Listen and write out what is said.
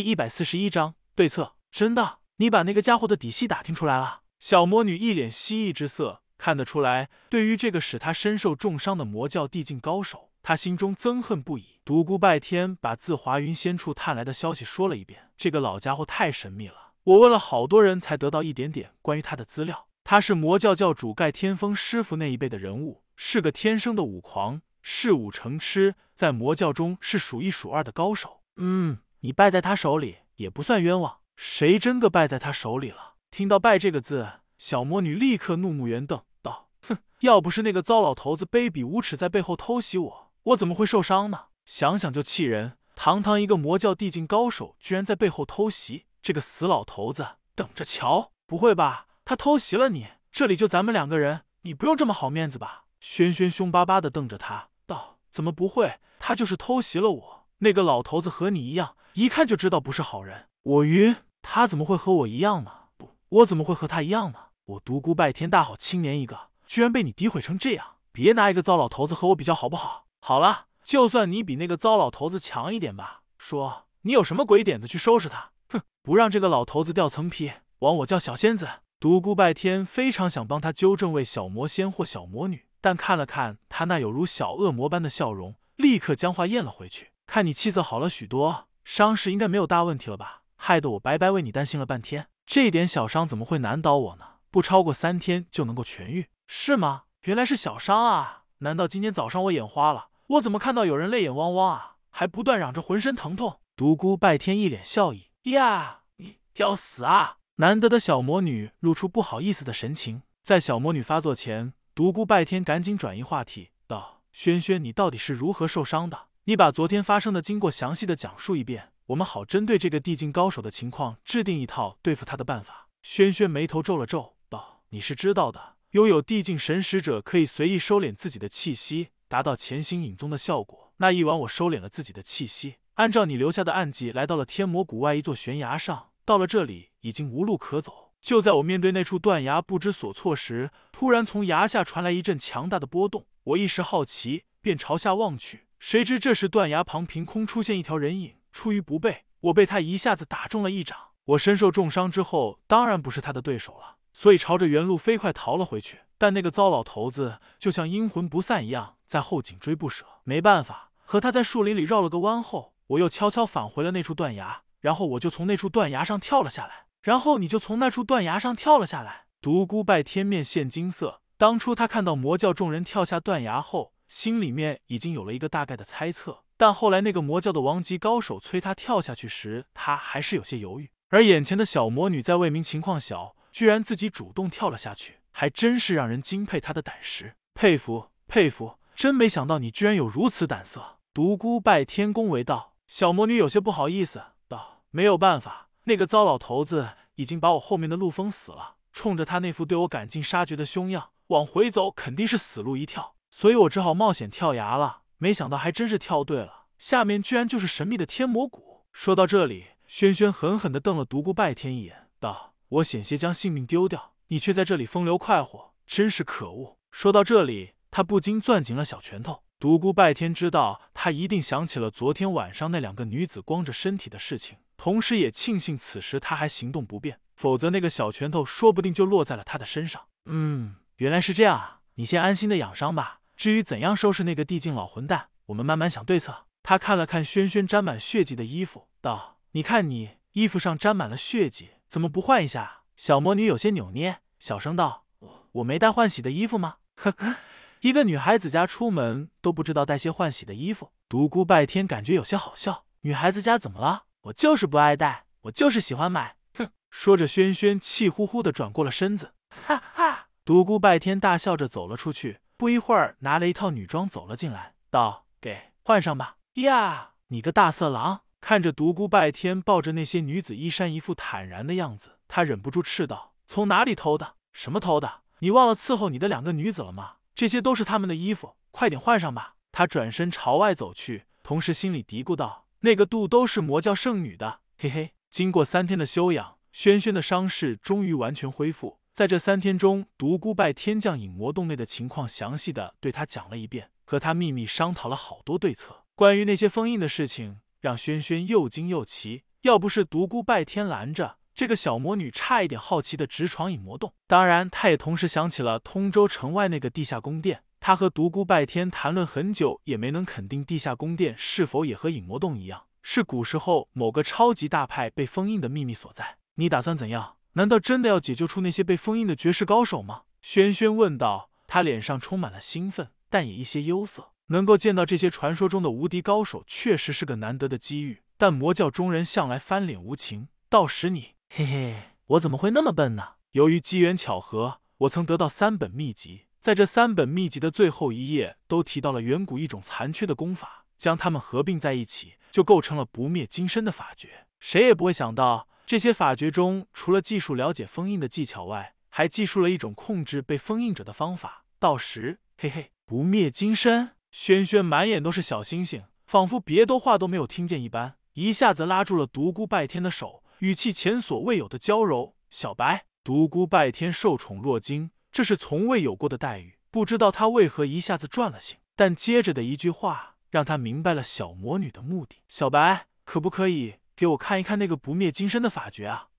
第一百四十一章对策。真的，你把那个家伙的底细打听出来了？小魔女一脸蜥蜴之色，看得出来，对于这个使她身受重伤的魔教地境高手，她心中憎恨不已。独孤拜天把自华云仙处探来的消息说了一遍。这个老家伙太神秘了，我问了好多人才得到一点点关于他的资料。他是魔教教主盖天风师傅那一辈的人物，是个天生的武狂，是武成痴，在魔教中是数一数二的高手。嗯。你败在他手里也不算冤枉，谁真个败在他手里了？听到“败”这个字，小魔女立刻怒目圆瞪，道：“哼，要不是那个糟老头子卑鄙无耻在背后偷袭我，我怎么会受伤呢？想想就气人！堂堂一个魔教地境高手，居然在背后偷袭！这个死老头子，等着瞧！不会吧？他偷袭了你？这里就咱们两个人，你不用这么好面子吧？”轩轩凶巴巴的瞪着他，道：“怎么不会？他就是偷袭了我。那个老头子和你一样。”一看就知道不是好人，我晕！他怎么会和我一样呢？不，我怎么会和他一样呢？我独孤拜天大好青年一个，居然被你诋毁成这样！别拿一个糟老头子和我比较好不好？好了，就算你比那个糟老头子强一点吧，说你有什么鬼点子去收拾他？哼，不让这个老头子掉层皮，枉我叫小仙子！独孤拜天非常想帮他纠正为小魔仙或小魔女，但看了看他那有如小恶魔般的笑容，立刻将话咽了回去。看你气色好了许多。伤势应该没有大问题了吧？害得我白白为你担心了半天。这点小伤怎么会难倒我呢？不超过三天就能够痊愈，是吗？原来是小伤啊！难道今天早上我眼花了？我怎么看到有人泪眼汪汪啊？还不断嚷着浑身疼痛。独孤拜天一脸笑意呀，你要死啊！难得的小魔女露出不好意思的神情。在小魔女发作前，独孤拜天赶紧转移话题道：“轩轩，你到底是如何受伤的？”你把昨天发生的经过详细的讲述一遍，我们好针对这个地境高手的情况制定一套对付他的办法。轩轩眉头皱了皱，道：“你是知道的，拥有地境神使者可以随意收敛自己的气息，达到潜行隐踪的效果。那一晚我收敛了自己的气息，按照你留下的暗记，来到了天魔谷外一座悬崖上。到了这里，已经无路可走。就在我面对那处断崖不知所措时，突然从崖下传来一阵强大的波动。我一时好奇，便朝下望去。”谁知这时断崖旁凭空出现一条人影，出于不备，我被他一下子打中了一掌。我身受重伤之后，当然不是他的对手了，所以朝着原路飞快逃了回去。但那个糟老头子就像阴魂不散一样，在后紧追不舍。没办法，和他在树林里绕了个弯后，我又悄悄返回了那处断崖，然后我就从那处断崖上跳了下来。然后你就从那处断崖上跳了下来。独孤拜天面现金色，当初他看到魔教众人跳下断崖后。心里面已经有了一个大概的猜测，但后来那个魔教的王级高手催他跳下去时，他还是有些犹豫。而眼前的小魔女在未明情况小，居然自己主动跳了下去，还真是让人敬佩她的胆识，佩服佩服！真没想到你居然有如此胆色。独孤拜天恭维道。小魔女有些不好意思道：“没有办法，那个糟老头子已经把我后面的路封死了，冲着他那副对我赶尽杀绝的凶样，往回走肯定是死路一条。”所以我只好冒险跳崖了，没想到还真是跳对了，下面居然就是神秘的天魔谷。说到这里，轩轩狠狠地瞪了独孤拜天一眼，道：“我险些将性命丢掉，你却在这里风流快活，真是可恶。”说到这里，他不禁攥紧了小拳头。独孤拜天知道他一定想起了昨天晚上那两个女子光着身体的事情，同时也庆幸此时他还行动不便，否则那个小拳头说不定就落在了他的身上。嗯，原来是这样啊，你先安心的养伤吧。至于怎样收拾那个地境老混蛋，我们慢慢想对策。他看了看轩轩沾满血迹的衣服，道：“你看你衣服上沾满了血迹，怎么不换一下？”小魔女有些扭捏，小声道：“我没带换洗的衣服吗？”呵呵，一个女孩子家出门都不知道带些换洗的衣服。独孤拜天感觉有些好笑，女孩子家怎么了？我就是不爱带，我就是喜欢买。哼！说着，轩轩气呼呼的转过了身子。哈哈！独孤拜天大笑着走了出去。不一会儿，拿了一套女装走了进来，道：“给换上吧。”呀，你个大色狼！看着独孤拜天抱着那些女子衣衫，一副坦然的样子，他忍不住斥道：“从哪里偷的？什么偷的？你忘了伺候你的两个女子了吗？这些都是他们的衣服，快点换上吧。”他转身朝外走去，同时心里嘀咕道：“那个肚都是魔教圣女的。”嘿嘿，经过三天的休养，轩轩的伤势终于完全恢复。在这三天中，独孤拜天将隐魔洞内的情况详细的对他讲了一遍，和他秘密商讨了好多对策。关于那些封印的事情，让轩轩又惊又奇。要不是独孤拜天拦着，这个小魔女差一点好奇的直闯影魔洞。当然，她也同时想起了通州城外那个地下宫殿。她和独孤拜天谈论很久，也没能肯定地下宫殿是否也和影魔洞一样，是古时候某个超级大派被封印的秘密所在。你打算怎样？难道真的要解救出那些被封印的绝世高手吗？轩轩问道。他脸上充满了兴奋，但也一些忧色。能够见到这些传说中的无敌高手，确实是个难得的机遇。但魔教中人向来翻脸无情，到时你，嘿嘿，我怎么会那么笨呢？由于机缘巧合，我曾得到三本秘籍，在这三本秘籍的最后一页，都提到了远古一种残缺的功法，将它们合并在一起，就构成了不灭金身的法诀。谁也不会想到，这些法诀中，除了技术了解封印的技巧外，还记述了一种控制被封印者的方法。到时，嘿嘿，不灭金身。轩轩满眼都是小星星，仿佛别的话都没有听见一般，一下子拉住了独孤拜天的手，语气前所未有的娇柔。小白，独孤拜天受宠若惊，这是从未有过的待遇，不知道他为何一下子转了性。但接着的一句话让他明白了小魔女的目的。小白，可不可以给我看一看那个不灭金身的法诀啊？